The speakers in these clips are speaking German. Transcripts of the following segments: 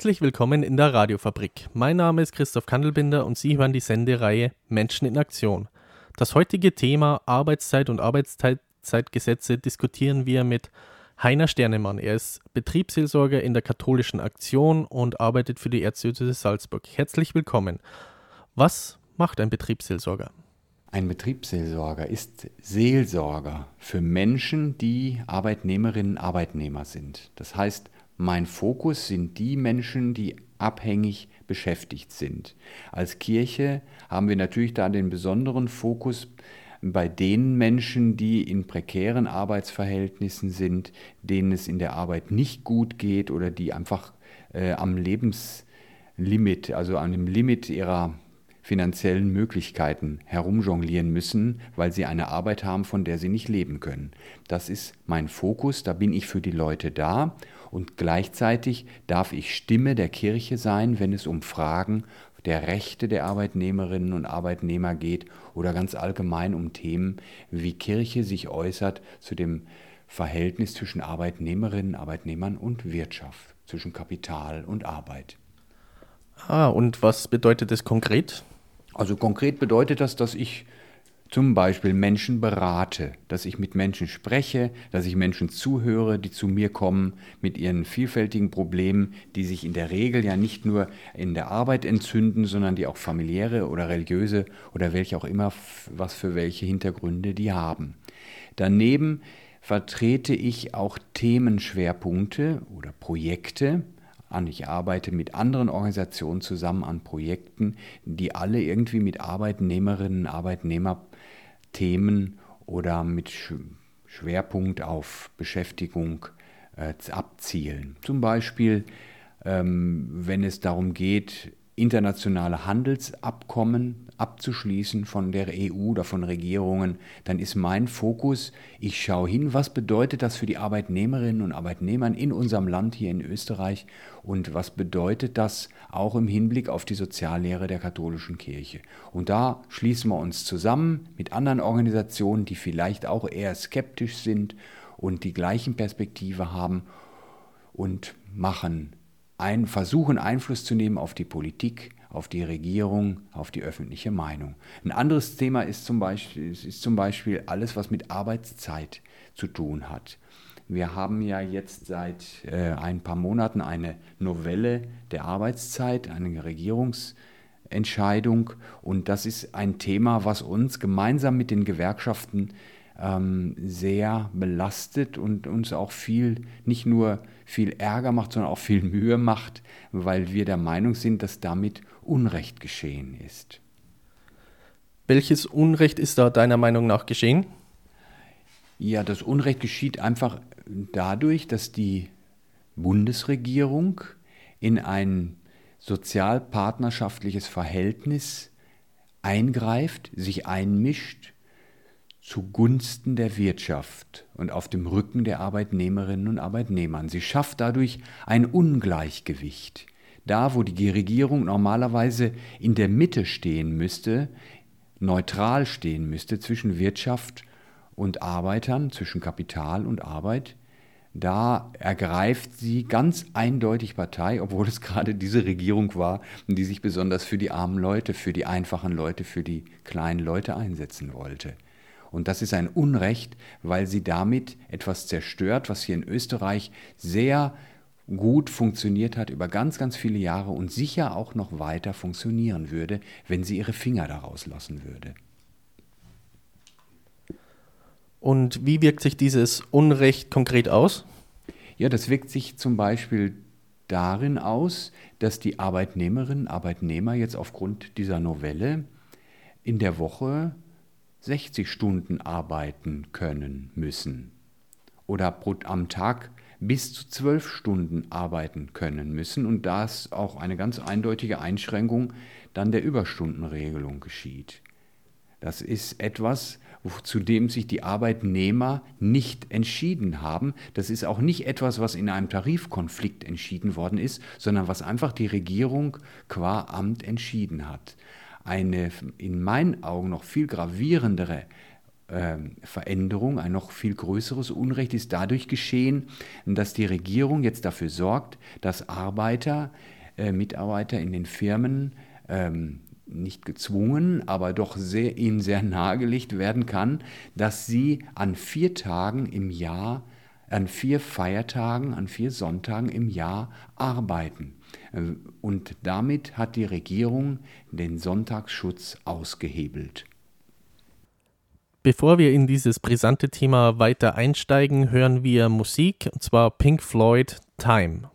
Herzlich willkommen in der Radiofabrik. Mein Name ist Christoph Kandelbinder und Sie hören die Sendereihe Menschen in Aktion. Das heutige Thema Arbeitszeit und Arbeitszeitgesetze diskutieren wir mit Heiner Sternemann. Er ist Betriebsseelsorger in der katholischen Aktion und arbeitet für die Erzdiözese Salzburg. Herzlich willkommen. Was macht ein Betriebsseelsorger? Ein Betriebsseelsorger ist Seelsorger für Menschen, die Arbeitnehmerinnen und Arbeitnehmer sind. Das heißt, mein Fokus sind die Menschen, die abhängig beschäftigt sind. Als Kirche haben wir natürlich da den besonderen Fokus bei den Menschen, die in prekären Arbeitsverhältnissen sind, denen es in der Arbeit nicht gut geht oder die einfach äh, am Lebenslimit, also an dem Limit ihrer finanziellen Möglichkeiten herumjonglieren müssen, weil sie eine Arbeit haben, von der sie nicht leben können. Das ist mein Fokus, da bin ich für die Leute da und gleichzeitig darf ich Stimme der Kirche sein, wenn es um Fragen der Rechte der Arbeitnehmerinnen und Arbeitnehmer geht oder ganz allgemein um Themen, wie Kirche sich äußert zu dem Verhältnis zwischen Arbeitnehmerinnen, Arbeitnehmern und Wirtschaft, zwischen Kapital und Arbeit. Ah, und was bedeutet das konkret? Also konkret bedeutet das, dass ich zum Beispiel Menschen berate, dass ich mit Menschen spreche, dass ich Menschen zuhöre, die zu mir kommen mit ihren vielfältigen Problemen, die sich in der Regel ja nicht nur in der Arbeit entzünden, sondern die auch familiäre oder religiöse oder welche auch immer, was für welche Hintergründe die haben. Daneben vertrete ich auch Themenschwerpunkte oder Projekte, an. Ich arbeite mit anderen Organisationen zusammen an Projekten, die alle irgendwie mit Arbeitnehmerinnen und Arbeitnehmer Themen oder mit Schwerpunkt auf Beschäftigung äh, abzielen. Zum Beispiel, ähm, wenn es darum geht, internationale Handelsabkommen abzuschließen von der EU oder von Regierungen, dann ist mein Fokus, ich schaue hin, was bedeutet das für die Arbeitnehmerinnen und Arbeitnehmer in unserem Land hier in Österreich und was bedeutet das auch im Hinblick auf die Soziallehre der katholischen Kirche. Und da schließen wir uns zusammen mit anderen Organisationen, die vielleicht auch eher skeptisch sind und die gleichen Perspektive haben und machen ein, versuchen Einfluss zu nehmen auf die Politik, auf die Regierung, auf die öffentliche Meinung. Ein anderes Thema ist zum Beispiel, ist zum Beispiel alles, was mit Arbeitszeit zu tun hat. Wir haben ja jetzt seit äh, ein paar Monaten eine Novelle der Arbeitszeit, eine Regierungsentscheidung. Und das ist ein Thema, was uns gemeinsam mit den Gewerkschaften ähm, sehr belastet und uns auch viel, nicht nur viel Ärger macht, sondern auch viel Mühe macht, weil wir der Meinung sind, dass damit Unrecht geschehen ist. Welches Unrecht ist da deiner Meinung nach geschehen? Ja, das Unrecht geschieht einfach dadurch, dass die Bundesregierung in ein sozialpartnerschaftliches Verhältnis eingreift, sich einmischt zugunsten der Wirtschaft und auf dem Rücken der Arbeitnehmerinnen und Arbeitnehmern. Sie schafft dadurch ein Ungleichgewicht. Da, wo die Regierung normalerweise in der Mitte stehen müsste, neutral stehen müsste zwischen Wirtschaft und Arbeitern, zwischen Kapital und Arbeit, da ergreift sie ganz eindeutig Partei, obwohl es gerade diese Regierung war, die sich besonders für die armen Leute, für die einfachen Leute, für die kleinen Leute einsetzen wollte. Und das ist ein Unrecht, weil sie damit etwas zerstört, was hier in Österreich sehr gut funktioniert hat über ganz, ganz viele Jahre und sicher auch noch weiter funktionieren würde, wenn sie ihre Finger daraus lassen würde. Und wie wirkt sich dieses Unrecht konkret aus? Ja, das wirkt sich zum Beispiel darin aus, dass die Arbeitnehmerinnen und Arbeitnehmer jetzt aufgrund dieser Novelle in der Woche 60 Stunden arbeiten können müssen oder am Tag bis zu zwölf Stunden arbeiten können müssen und das auch eine ganz eindeutige Einschränkung dann der Überstundenregelung geschieht. Das ist etwas, zu dem sich die Arbeitnehmer nicht entschieden haben. Das ist auch nicht etwas, was in einem Tarifkonflikt entschieden worden ist, sondern was einfach die Regierung qua Amt entschieden hat. Eine in meinen Augen noch viel gravierendere ähm, Veränderung, ein noch viel größeres Unrecht ist dadurch geschehen, dass die Regierung jetzt dafür sorgt, dass Arbeiter, äh, Mitarbeiter in den Firmen ähm, nicht gezwungen, aber doch sehr, ihnen sehr nahegelegt werden kann, dass sie an vier Tagen im Jahr, an vier Feiertagen, an vier Sonntagen im Jahr arbeiten. Und damit hat die Regierung den Sonntagsschutz ausgehebelt. Bevor wir in dieses brisante Thema weiter einsteigen, hören wir Musik, und zwar Pink Floyd Time.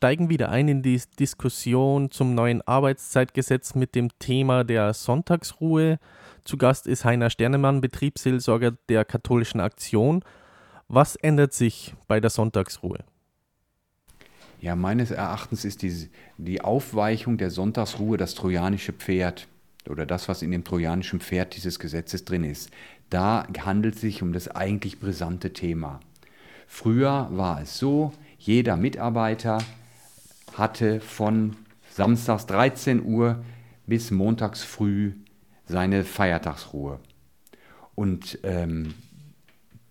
Steigen wieder ein in die Diskussion zum neuen Arbeitszeitgesetz mit dem Thema der Sonntagsruhe. Zu Gast ist Heiner Sternemann, Betriebsseelsorger der Katholischen Aktion. Was ändert sich bei der Sonntagsruhe? Ja, meines Erachtens ist die, die Aufweichung der Sonntagsruhe das trojanische Pferd oder das, was in dem trojanischen Pferd dieses Gesetzes drin ist. Da handelt es sich um das eigentlich brisante Thema. Früher war es so, jeder Mitarbeiter hatte von samstags 13 Uhr bis montags früh seine Feiertagsruhe. Und ähm,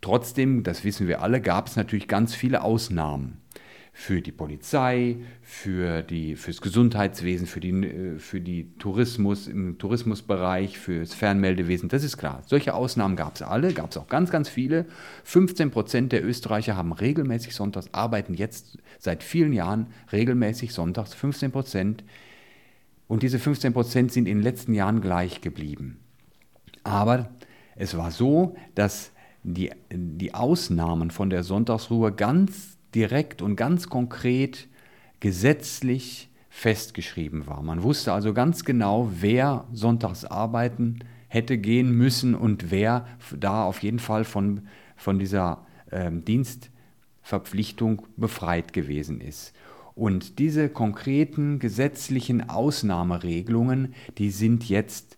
trotzdem, das wissen wir alle, gab es natürlich ganz viele Ausnahmen für die Polizei, für fürs Gesundheitswesen, für die, äh, für die Tourismus, im Tourismusbereich, fürs Fernmeldewesen, das ist klar. Solche Ausnahmen gab es alle, gab es auch ganz, ganz viele. 15 Prozent der Österreicher haben regelmäßig sonntags, arbeiten jetzt seit vielen Jahren regelmäßig sonntags, 15 Prozent. Und diese 15 Prozent sind in den letzten Jahren gleich geblieben. Aber es war so, dass die, die Ausnahmen von der Sonntagsruhe ganz direkt und ganz konkret gesetzlich festgeschrieben war. Man wusste also ganz genau, wer sonntags arbeiten hätte gehen müssen und wer da auf jeden Fall von, von dieser äh, Dienstverpflichtung befreit gewesen ist. Und diese konkreten gesetzlichen Ausnahmeregelungen, die sind jetzt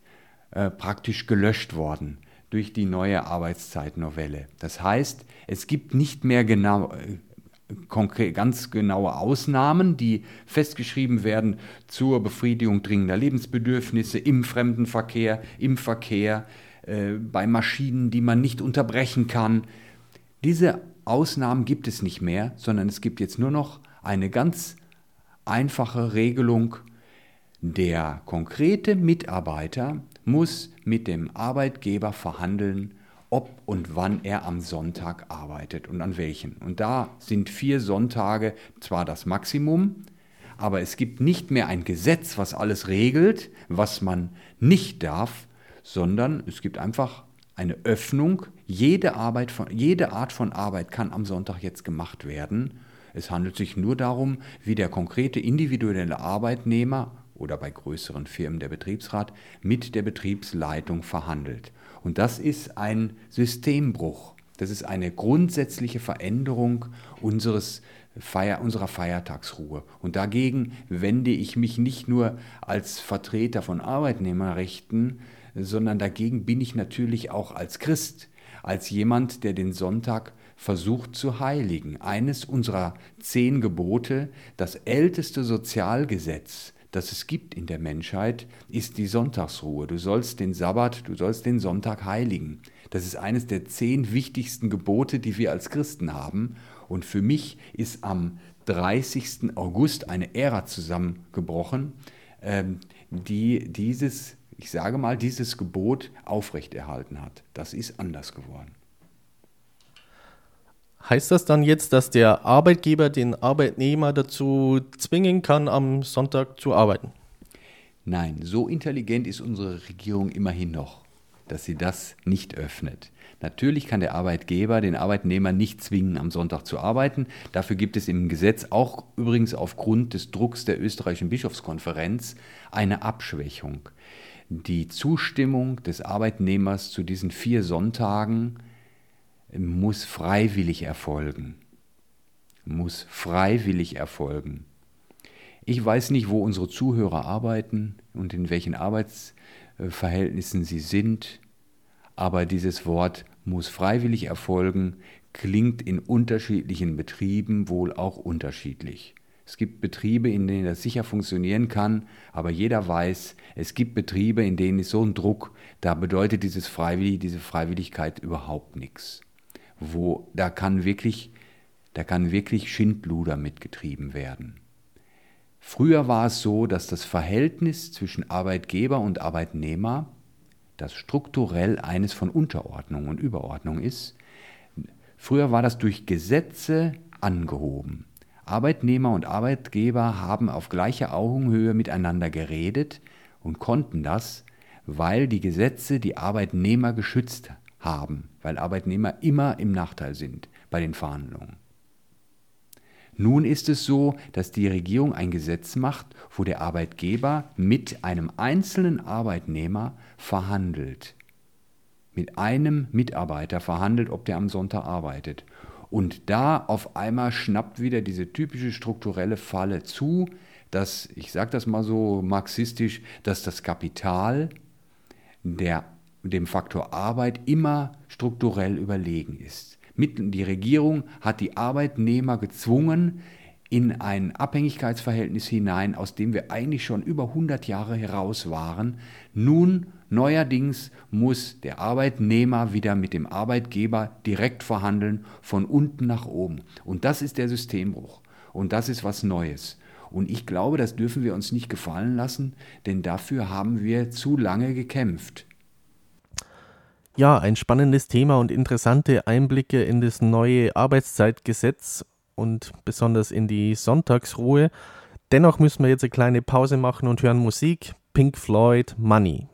äh, praktisch gelöscht worden durch die neue Arbeitszeitnovelle. Das heißt, es gibt nicht mehr genau, äh, ganz genaue Ausnahmen, die festgeschrieben werden zur Befriedigung dringender Lebensbedürfnisse im Fremdenverkehr, im Verkehr, äh, bei Maschinen, die man nicht unterbrechen kann. Diese Ausnahmen gibt es nicht mehr, sondern es gibt jetzt nur noch eine ganz einfache Regelung. Der konkrete Mitarbeiter muss mit dem Arbeitgeber verhandeln, ob und wann er am Sonntag arbeitet und an welchen. Und da sind vier Sonntage zwar das Maximum, aber es gibt nicht mehr ein Gesetz, was alles regelt, was man nicht darf, sondern es gibt einfach eine Öffnung. Jede, Arbeit von, jede Art von Arbeit kann am Sonntag jetzt gemacht werden. Es handelt sich nur darum, wie der konkrete individuelle Arbeitnehmer oder bei größeren Firmen der Betriebsrat mit der Betriebsleitung verhandelt. Und das ist ein Systembruch. Das ist eine grundsätzliche Veränderung unseres Feier, unserer Feiertagsruhe. Und dagegen wende ich mich nicht nur als Vertreter von Arbeitnehmerrechten, sondern dagegen bin ich natürlich auch als Christ, als jemand, der den Sonntag versucht zu heiligen. Eines unserer zehn Gebote, das älteste Sozialgesetz, das es gibt in der Menschheit, ist die Sonntagsruhe. Du sollst den Sabbat, du sollst den Sonntag heiligen. Das ist eines der zehn wichtigsten Gebote, die wir als Christen haben. Und für mich ist am 30. August eine Ära zusammengebrochen, ähm, die dieses, ich sage mal, dieses Gebot aufrechterhalten hat. Das ist anders geworden. Heißt das dann jetzt, dass der Arbeitgeber den Arbeitnehmer dazu zwingen kann, am Sonntag zu arbeiten? Nein, so intelligent ist unsere Regierung immerhin noch, dass sie das nicht öffnet. Natürlich kann der Arbeitgeber den Arbeitnehmer nicht zwingen, am Sonntag zu arbeiten. Dafür gibt es im Gesetz auch übrigens aufgrund des Drucks der österreichischen Bischofskonferenz eine Abschwächung. Die Zustimmung des Arbeitnehmers zu diesen vier Sonntagen muss freiwillig erfolgen. Muss freiwillig erfolgen. Ich weiß nicht, wo unsere Zuhörer arbeiten und in welchen Arbeitsverhältnissen sie sind, aber dieses Wort muss freiwillig erfolgen klingt in unterschiedlichen Betrieben wohl auch unterschiedlich. Es gibt Betriebe, in denen das sicher funktionieren kann, aber jeder weiß, es gibt Betriebe, in denen ist so ein Druck, da bedeutet dieses Freiwillig, diese Freiwilligkeit überhaupt nichts wo da kann wirklich, da kann wirklich Schindluder mitgetrieben werden. Früher war es so, dass das Verhältnis zwischen Arbeitgeber und Arbeitnehmer, das strukturell eines von Unterordnung und Überordnung ist, früher war das durch Gesetze angehoben. Arbeitnehmer und Arbeitgeber haben auf gleicher Augenhöhe miteinander geredet und konnten das, weil die Gesetze die Arbeitnehmer geschützt haben, weil Arbeitnehmer immer im Nachteil sind bei den Verhandlungen. Nun ist es so, dass die Regierung ein Gesetz macht, wo der Arbeitgeber mit einem einzelnen Arbeitnehmer verhandelt. Mit einem Mitarbeiter verhandelt, ob der am Sonntag arbeitet. Und da auf einmal schnappt wieder diese typische strukturelle Falle zu, dass, ich sage das mal so marxistisch, dass das Kapital der, dem Faktor Arbeit immer strukturell überlegen ist. Die Regierung hat die Arbeitnehmer gezwungen, in ein Abhängigkeitsverhältnis hinein, aus dem wir eigentlich schon über 100 Jahre heraus waren. Nun, neuerdings, muss der Arbeitnehmer wieder mit dem Arbeitgeber direkt verhandeln, von unten nach oben. Und das ist der Systembruch. Und das ist was Neues. Und ich glaube, das dürfen wir uns nicht gefallen lassen, denn dafür haben wir zu lange gekämpft. Ja, ein spannendes Thema und interessante Einblicke in das neue Arbeitszeitgesetz und besonders in die Sonntagsruhe. Dennoch müssen wir jetzt eine kleine Pause machen und hören Musik. Pink Floyd, Money.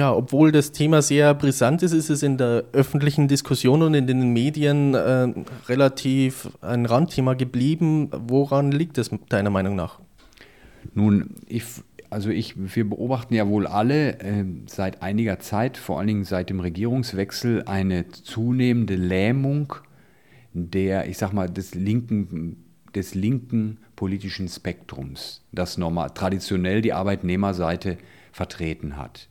Ja, obwohl das Thema sehr brisant ist, ist es in der öffentlichen Diskussion und in den Medien äh, relativ ein Randthema geblieben. Woran liegt es deiner Meinung nach? Nun, ich, also ich, wir beobachten ja wohl alle äh, seit einiger Zeit, vor allen Dingen seit dem Regierungswechsel, eine zunehmende Lähmung der, ich sag mal, des linken, des linken politischen Spektrums, das normal, traditionell die Arbeitnehmerseite vertreten hat.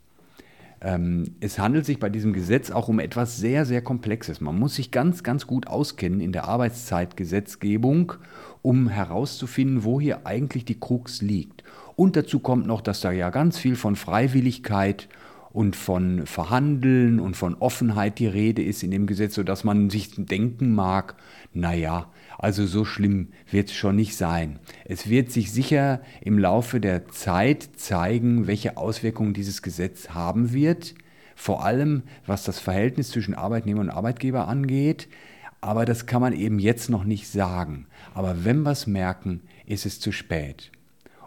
Ähm, es handelt sich bei diesem Gesetz auch um etwas sehr, sehr Komplexes. Man muss sich ganz, ganz gut auskennen in der Arbeitszeitgesetzgebung, um herauszufinden, wo hier eigentlich die Krux liegt. Und dazu kommt noch, dass da ja ganz viel von Freiwilligkeit und von Verhandeln und von Offenheit die Rede ist in dem Gesetz, sodass man sich denken mag, naja, also so schlimm wird es schon nicht sein. Es wird sich sicher im Laufe der Zeit zeigen, welche Auswirkungen dieses Gesetz haben wird, vor allem was das Verhältnis zwischen Arbeitnehmer und Arbeitgeber angeht. Aber das kann man eben jetzt noch nicht sagen. Aber wenn wir es merken, ist es zu spät.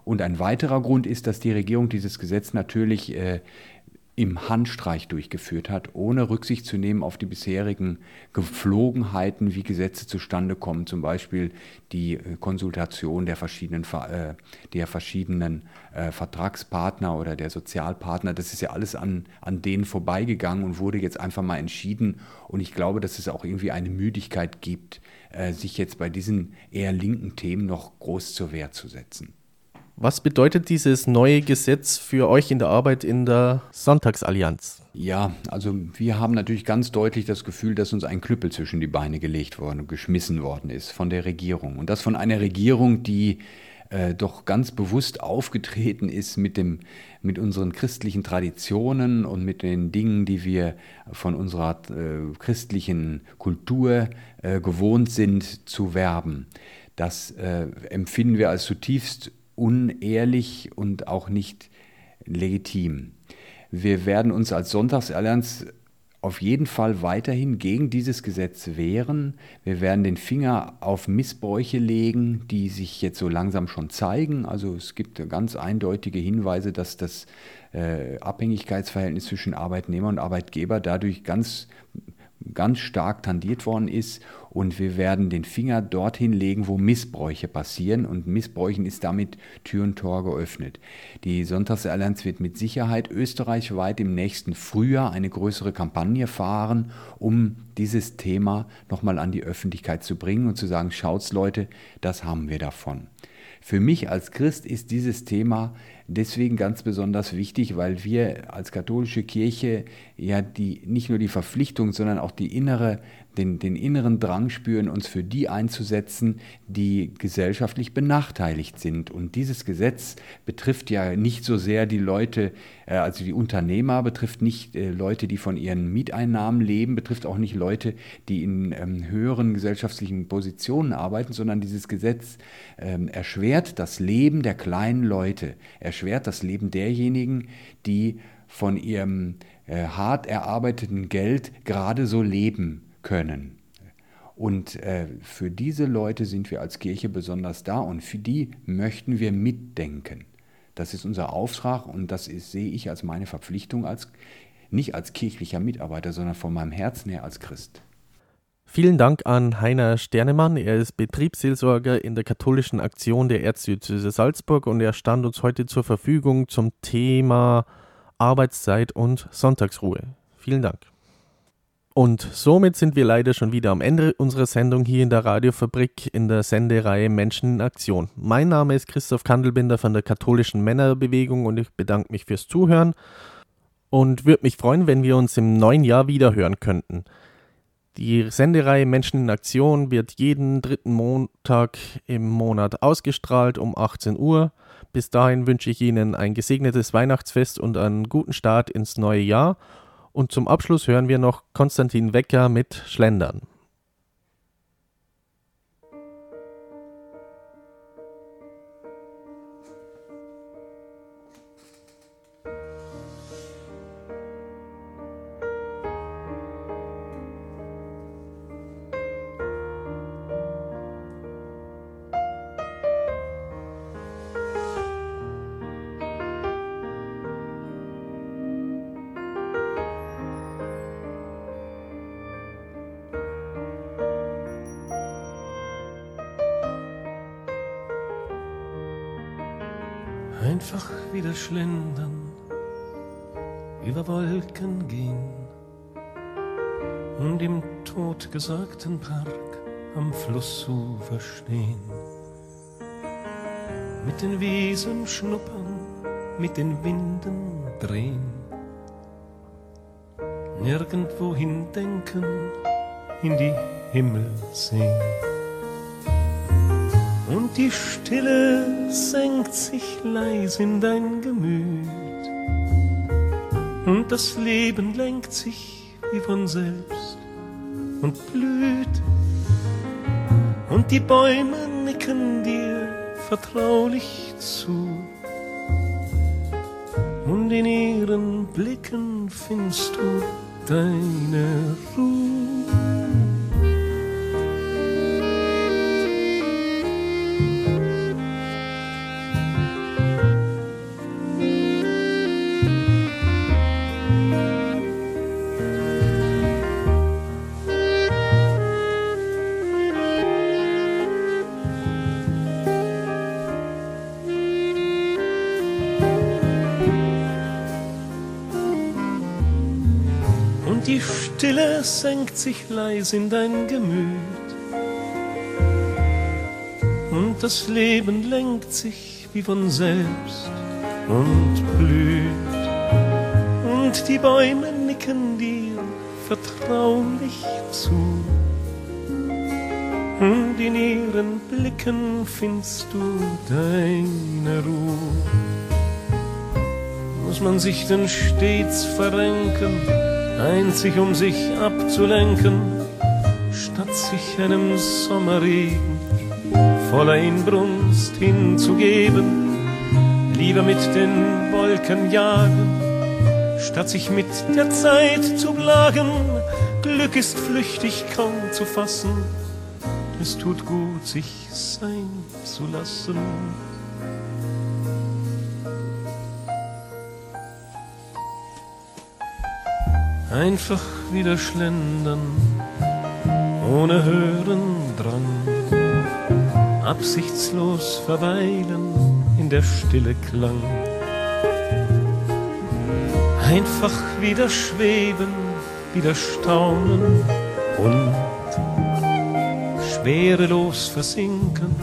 Und ein weiterer Grund ist, dass die Regierung dieses Gesetz natürlich äh, im Handstreich durchgeführt hat, ohne Rücksicht zu nehmen auf die bisherigen Gepflogenheiten, wie Gesetze zustande kommen, zum Beispiel die äh, Konsultation der verschiedenen, Ver- äh, der verschiedenen äh, Vertragspartner oder der Sozialpartner. Das ist ja alles an, an denen vorbeigegangen und wurde jetzt einfach mal entschieden. Und ich glaube, dass es auch irgendwie eine Müdigkeit gibt, sich jetzt bei diesen eher linken Themen noch groß zur Wehr zu setzen. Was bedeutet dieses neue Gesetz für euch in der Arbeit in der Sonntagsallianz? Ja, also wir haben natürlich ganz deutlich das Gefühl, dass uns ein Knüppel zwischen die Beine gelegt worden und geschmissen worden ist von der Regierung. Und das von einer Regierung, die äh, doch ganz bewusst aufgetreten ist mit, dem, mit unseren christlichen Traditionen und mit den Dingen, die wir von unserer äh, christlichen Kultur äh, gewohnt sind zu werben. Das äh, empfinden wir als zutiefst unehrlich und auch nicht legitim. Wir werden uns als Sonntagsallianz auf jeden Fall weiterhin gegen dieses Gesetz wehren. Wir werden den Finger auf Missbräuche legen, die sich jetzt so langsam schon zeigen. Also es gibt ganz eindeutige Hinweise, dass das äh, Abhängigkeitsverhältnis zwischen Arbeitnehmer und Arbeitgeber dadurch ganz ganz stark tandiert worden ist und wir werden den Finger dorthin legen, wo Missbräuche passieren und Missbräuchen ist damit Tür und Tor geöffnet. Die Sonntagsallianz wird mit Sicherheit österreichweit im nächsten Frühjahr eine größere Kampagne fahren, um dieses Thema nochmal an die Öffentlichkeit zu bringen und zu sagen, schaut's Leute, das haben wir davon. Für mich als Christ ist dieses Thema deswegen ganz besonders wichtig, weil wir als katholische Kirche ja die, nicht nur die Verpflichtung, sondern auch die innere, den, den inneren Drang spüren, uns für die einzusetzen, die gesellschaftlich benachteiligt sind. Und dieses Gesetz betrifft ja nicht so sehr die Leute, äh, also die Unternehmer, betrifft nicht äh, Leute, die von ihren Mieteinnahmen leben, betrifft auch nicht Leute, die in ähm, höheren gesellschaftlichen Positionen arbeiten, sondern dieses Gesetz ähm, erschwert das Leben der kleinen Leute, erschwert das Leben derjenigen, die von ihrem äh, hart erarbeiteten Geld gerade so leben können. Und äh, für diese Leute sind wir als Kirche besonders da und für die möchten wir mitdenken. Das ist unser Auftrag und das ist, sehe ich als meine Verpflichtung, als, nicht als kirchlicher Mitarbeiter, sondern von meinem Herzen her als Christ. Vielen Dank an Heiner Sternemann. Er ist Betriebsseelsorger in der katholischen Aktion der Erzdiözese Salzburg und er stand uns heute zur Verfügung zum Thema Arbeitszeit und Sonntagsruhe. Vielen Dank. Und somit sind wir leider schon wieder am Ende unserer Sendung hier in der Radiofabrik in der Sendereihe Menschen in Aktion. Mein Name ist Christoph Kandelbinder von der katholischen Männerbewegung und ich bedanke mich fürs Zuhören und würde mich freuen, wenn wir uns im neuen Jahr wieder hören könnten. Die Sendereihe Menschen in Aktion wird jeden dritten Montag im Monat ausgestrahlt um 18 Uhr. Bis dahin wünsche ich Ihnen ein gesegnetes Weihnachtsfest und einen guten Start ins neue Jahr. Und zum Abschluss hören wir noch Konstantin Wecker mit Schlendern. Einfach wieder schlendern, über Wolken gehen und im totgesagten Park am Flussufer stehen. Mit den Wiesen schnuppern, mit den Winden drehen, nirgendwo hindenken, in die Himmel sehen. Die Stille senkt sich leis in dein Gemüt. Und das Leben lenkt sich wie von selbst und blüht. Und die Bäume nicken dir vertraulich zu. Und in ihren Blicken findest du deine Ruhe. Stille senkt sich leis in dein Gemüt. Und das Leben lenkt sich wie von selbst und blüht. Und die Bäume nicken dir vertraulich zu. Und in ihren Blicken findest du deine Ruhe. Muss man sich denn stets verrenken? Einzig um sich abzulenken, statt sich einem Sommerregen voller Inbrunst hinzugeben, lieber mit den Wolken jagen, statt sich mit der Zeit zu plagen. Glück ist flüchtig kaum zu fassen, es tut gut, sich sein zu lassen. Einfach wieder schlendern, ohne Hören dran, absichtslos verweilen in der Stille Klang. Einfach wieder schweben, wieder staunen und schwerelos versinken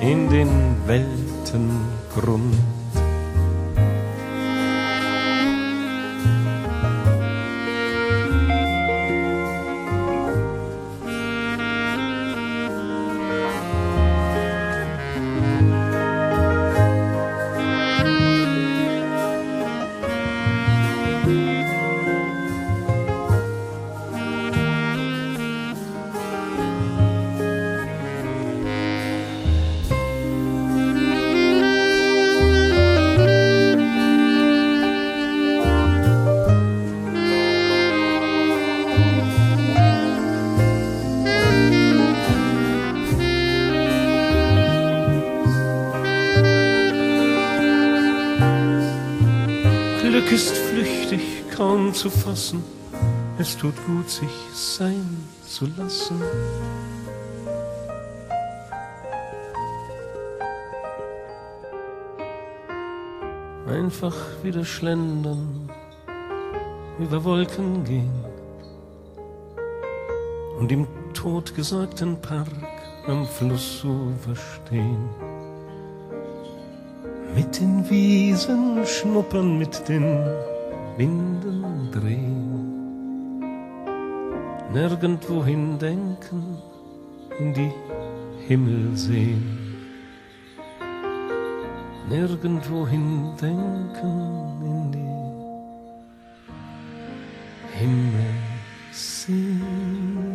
in den Weltengrund. Flüchtig, kaum zu fassen. Es tut gut, sich sein zu lassen. Einfach wieder schlendern, über Wolken gehen und im totgesagten Park am Flussufer stehen mit den Wiesen schnuppern, mit den Winden drehen, nirgendwohin denken, in die Himmel sehen, nirgendwohin denken, in die Himmel sehen.